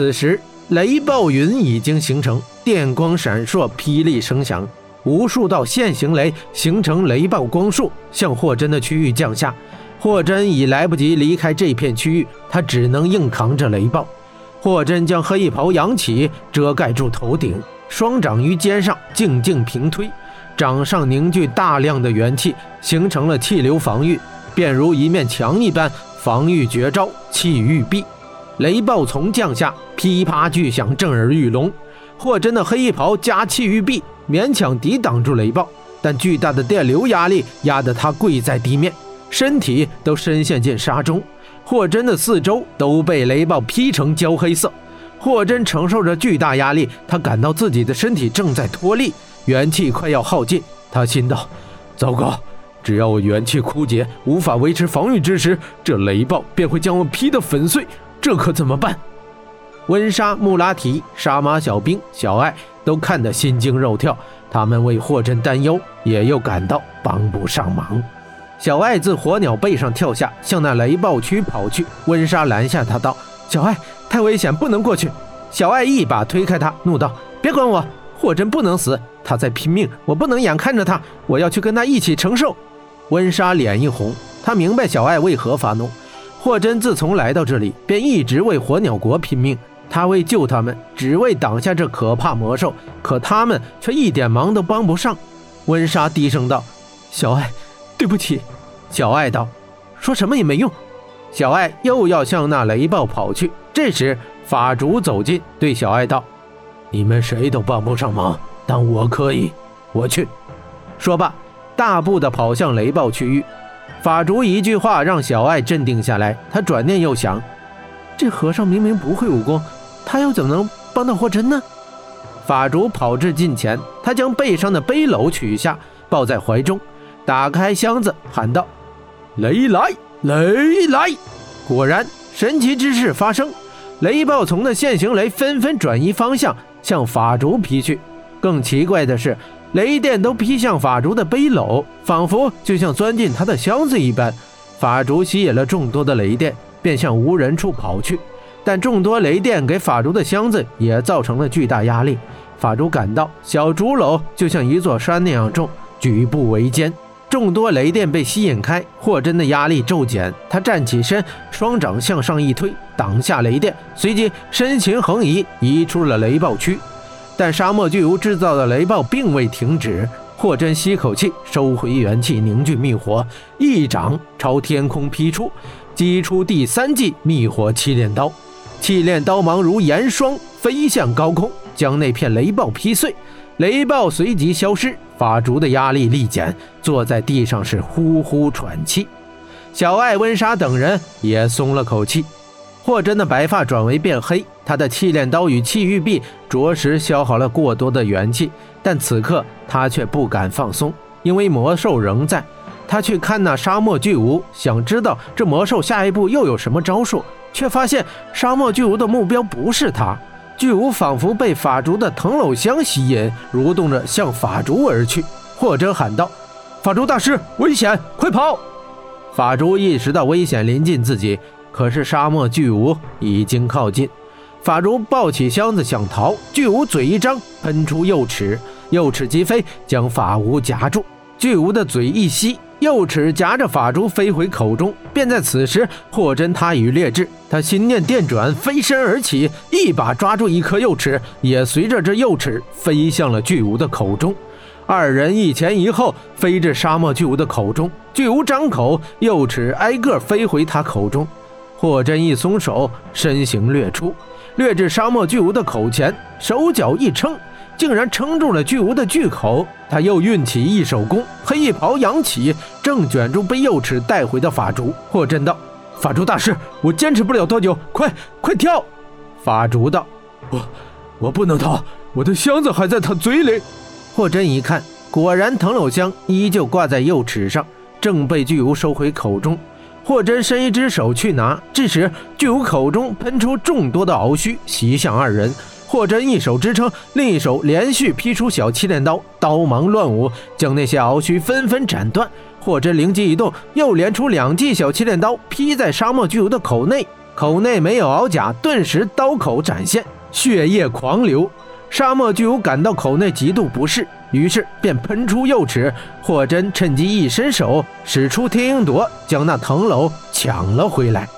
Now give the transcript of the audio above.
此时雷暴云已经形成，电光闪烁，霹雳声响，无数道线形雷形成雷暴光束，向霍真的区域降下。霍真已来不及离开这片区域，他只能硬扛着雷暴。霍真将黑袍扬起，遮盖住头顶，双掌于肩上静静平推，掌上凝聚大量的元气，形成了气流防御，便如一面墙一般防御绝招气御壁。雷暴从降下，噼啪巨响，震耳欲聋。霍真的黑袍加气玉壁，勉强抵挡住雷暴，但巨大的电流压力压得他跪在地面，身体都深陷进沙中。霍真的四周都被雷暴劈成焦黑色。霍真承受着巨大压力，他感到自己的身体正在脱力，元气快要耗尽。他心道：糟糕，只要我元气枯竭，无法维持防御之时，这雷暴便会将我劈得粉碎。这可怎么办？温莎、穆拉提、杀马小兵、小艾都看得心惊肉跳，他们为霍真担忧，也又感到帮不上忙。小艾自火鸟背上跳下，向那雷暴区跑去。温莎拦下他，道：“小艾，太危险，不能过去。”小艾一把推开他，怒道：“别管我，霍真不能死，他在拼命，我不能眼看着他，我要去跟他一起承受。”温莎脸一红，他明白小艾为何发怒。霍真自从来到这里，便一直为火鸟国拼命。他为救他们，只为挡下这可怕魔兽，可他们却一点忙都帮不上。温莎低声道：“小爱，对不起。”小爱道：“说什么也没用。”小爱又要向那雷暴跑去。这时，法主走近，对小爱道：“你们谁都帮不上忙，但我可以，我去。”说罢，大步地跑向雷暴区域。法竹一句话让小爱镇定下来。他转念又想，这和尚明明不会武功，他又怎么能帮到霍真呢？法竹跑至近前，他将背上的背篓取下，抱在怀中，打开箱子，喊道：“雷来，雷来！”果然，神奇之事发生，雷暴丛的现行雷纷纷转移方向，向法竹劈去。更奇怪的是。雷电都劈向法竹的背篓，仿佛就像钻进他的箱子一般。法竹吸引了众多的雷电，便向无人处跑去。但众多雷电给法竹的箱子也造成了巨大压力。法竹感到小竹篓就像一座山那样重，举步维艰。众多雷电被吸引开，霍真的压力骤减。他站起身，双掌向上一推，挡下雷电，随即身形横移，移出了雷暴区。但沙漠巨无制造的雷暴并未停止，霍真吸口气，收回元气，凝聚密火，一掌朝天空劈出，击出第三记密火气炼刀。气炼刀芒如岩霜，飞向高空，将那片雷暴劈碎。雷暴随即消失，法竹的压力力减，坐在地上是呼呼喘气。小艾、温莎等人也松了口气。霍真的白发转为变黑，他的气炼刀与气玉臂着实消耗了过多的元气，但此刻他却不敢放松，因为魔兽仍在。他去看那沙漠巨无，想知道这魔兽下一步又有什么招数，却发现沙漠巨无的目标不是他。巨无仿佛被法竹的藤篓香吸引，蠕动着向法竹而去。霍真喊道：“法竹大师，危险，快跑！”法竹意识到危险临近自己。可是沙漠巨无已经靠近，法如抱起箱子想逃，巨无嘴一张，喷出右齿，右齿击飞，将法无夹住。巨无的嘴一吸，右齿夹着法珠飞回口中。便在此时，霍真他已劣质，他心念电转，飞身而起，一把抓住一颗右齿，也随着这右齿飞向了巨无的口中。二人一前一后飞至沙漠巨无的口中，巨无张口，右齿挨个飞回他口中。霍真一松手，身形掠出，掠至沙漠巨无的口前，手脚一撑，竟然撑住了巨无的巨口。他又运起一手功，黑衣袍扬起，正卷住被右齿带回的法竹。霍真道：“法竹大师，我坚持不了多久，快快跳！”法竹道：“我我不能逃，我的箱子还在他嘴里。”霍真一看，果然藤篓香依旧挂在右齿上，正被巨无收回口中。霍真伸一只手去拿，这时巨无口中喷出众多的鳌须，袭向二人。霍真一手支撑，另一手连续劈出小七连刀，刀芒乱舞，将那些鳌须纷纷斩断。霍真灵机一动，又连出两记小七连刀，劈在沙漠巨无的口内。口内没有鳌甲，顿时刀口展现，血液狂流。沙漠巨无感到口内极度不适，于是便喷出右齿。霍真趁机一伸手，使出天鹰夺，将那藤楼抢了回来。